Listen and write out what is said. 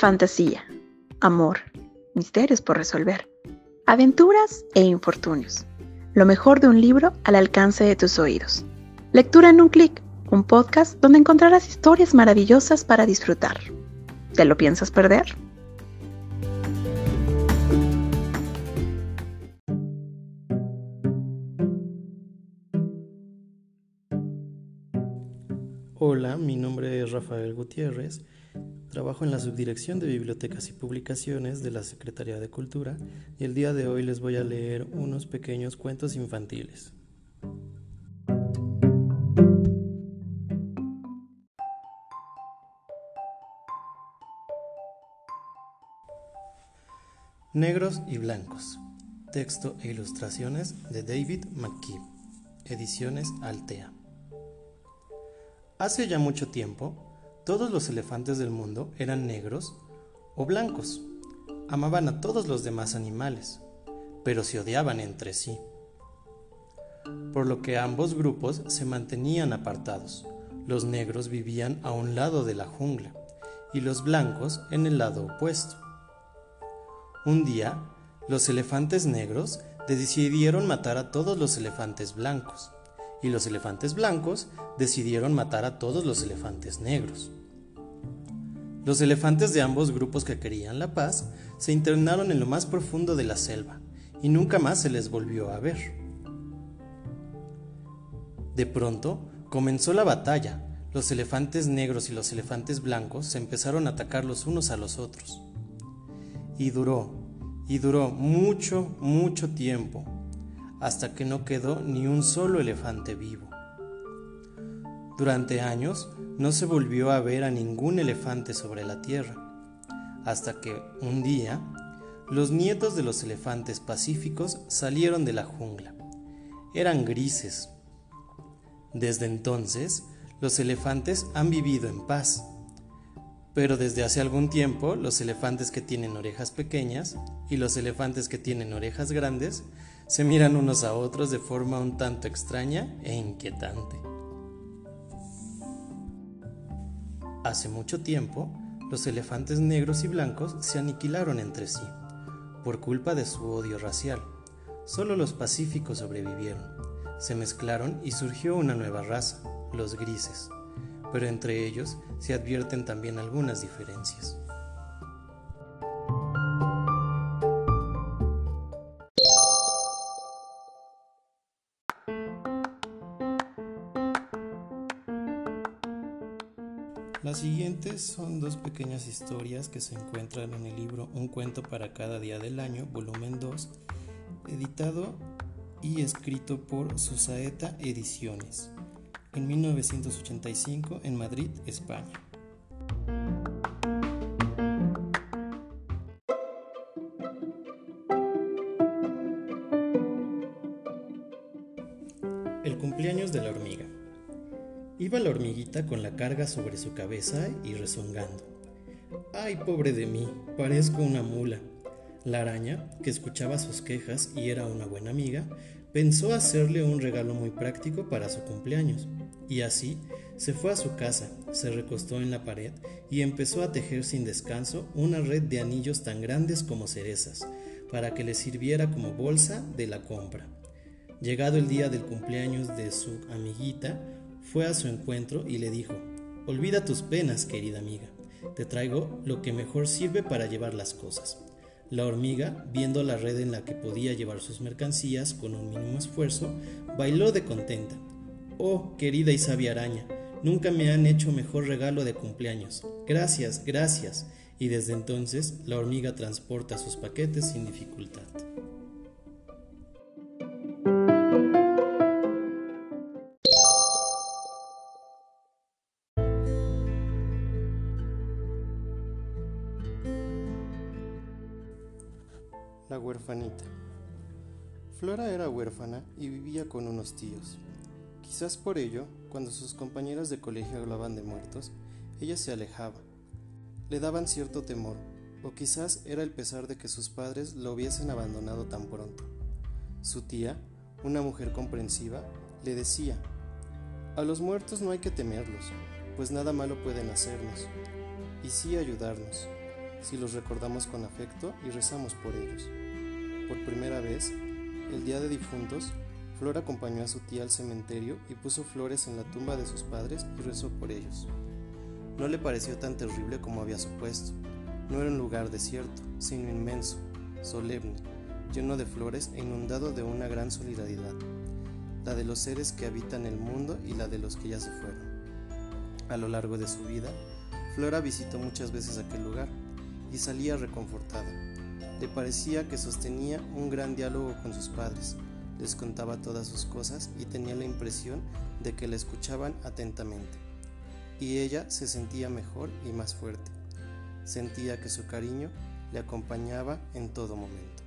fantasía, amor, misterios por resolver, aventuras e infortunios. Lo mejor de un libro al alcance de tus oídos. Lectura en un clic, un podcast donde encontrarás historias maravillosas para disfrutar. ¿Te lo piensas perder? Hola, mi nombre es Rafael Gutiérrez Trabajo en la Subdirección de Bibliotecas y Publicaciones de la Secretaría de Cultura y el día de hoy les voy a leer unos pequeños cuentos infantiles. Negros y Blancos. Texto e ilustraciones de David McKee. Ediciones Altea. Hace ya mucho tiempo, todos los elefantes del mundo eran negros o blancos. Amaban a todos los demás animales, pero se odiaban entre sí. Por lo que ambos grupos se mantenían apartados. Los negros vivían a un lado de la jungla y los blancos en el lado opuesto. Un día, los elefantes negros decidieron matar a todos los elefantes blancos y los elefantes blancos decidieron matar a todos los elefantes negros. Los elefantes de ambos grupos que querían la paz se internaron en lo más profundo de la selva y nunca más se les volvió a ver. De pronto comenzó la batalla. Los elefantes negros y los elefantes blancos se empezaron a atacar los unos a los otros. Y duró, y duró mucho, mucho tiempo, hasta que no quedó ni un solo elefante vivo. Durante años no se volvió a ver a ningún elefante sobre la tierra, hasta que un día los nietos de los elefantes pacíficos salieron de la jungla. Eran grises. Desde entonces, los elefantes han vivido en paz. Pero desde hace algún tiempo, los elefantes que tienen orejas pequeñas y los elefantes que tienen orejas grandes se miran unos a otros de forma un tanto extraña e inquietante. Hace mucho tiempo, los elefantes negros y blancos se aniquilaron entre sí, por culpa de su odio racial. Solo los pacíficos sobrevivieron. Se mezclaron y surgió una nueva raza, los grises, pero entre ellos se advierten también algunas diferencias. Las siguientes son dos pequeñas historias que se encuentran en el libro Un cuento para cada día del año, volumen 2, editado y escrito por Susaeta Ediciones, en 1985 en Madrid, España. El cumpleaños de la hormiga. Iba la hormiguita con la carga sobre su cabeza y rezongando. ¡Ay, pobre de mí! Parezco una mula. La araña, que escuchaba sus quejas y era una buena amiga, pensó hacerle un regalo muy práctico para su cumpleaños. Y así se fue a su casa, se recostó en la pared y empezó a tejer sin descanso una red de anillos tan grandes como cerezas, para que le sirviera como bolsa de la compra. Llegado el día del cumpleaños de su amiguita, fue a su encuentro y le dijo, Olvida tus penas, querida amiga, te traigo lo que mejor sirve para llevar las cosas. La hormiga, viendo la red en la que podía llevar sus mercancías con un mínimo esfuerzo, bailó de contenta. Oh, querida y sabia araña, nunca me han hecho mejor regalo de cumpleaños. Gracias, gracias. Y desde entonces la hormiga transporta sus paquetes sin dificultad. La huerfanita. Flora era huérfana y vivía con unos tíos. Quizás por ello, cuando sus compañeras de colegio hablaban de muertos, ella se alejaba. Le daban cierto temor, o quizás era el pesar de que sus padres lo hubiesen abandonado tan pronto. Su tía, una mujer comprensiva, le decía, a los muertos no hay que temerlos, pues nada malo pueden hacernos, y sí ayudarnos. si los recordamos con afecto y rezamos por ellos. Por primera vez, el día de difuntos, Flor acompañó a su tía al cementerio y puso flores en la tumba de sus padres y rezó por ellos. No le pareció tan terrible como había supuesto. No era un lugar desierto, sino inmenso, solemne, lleno de flores e inundado de una gran solidaridad, la de los seres que habitan el mundo y la de los que ya se fueron. A lo largo de su vida, Flora visitó muchas veces aquel lugar y salía reconfortada. Le parecía que sostenía un gran diálogo con sus padres, les contaba todas sus cosas y tenía la impresión de que la escuchaban atentamente. Y ella se sentía mejor y más fuerte. Sentía que su cariño le acompañaba en todo momento.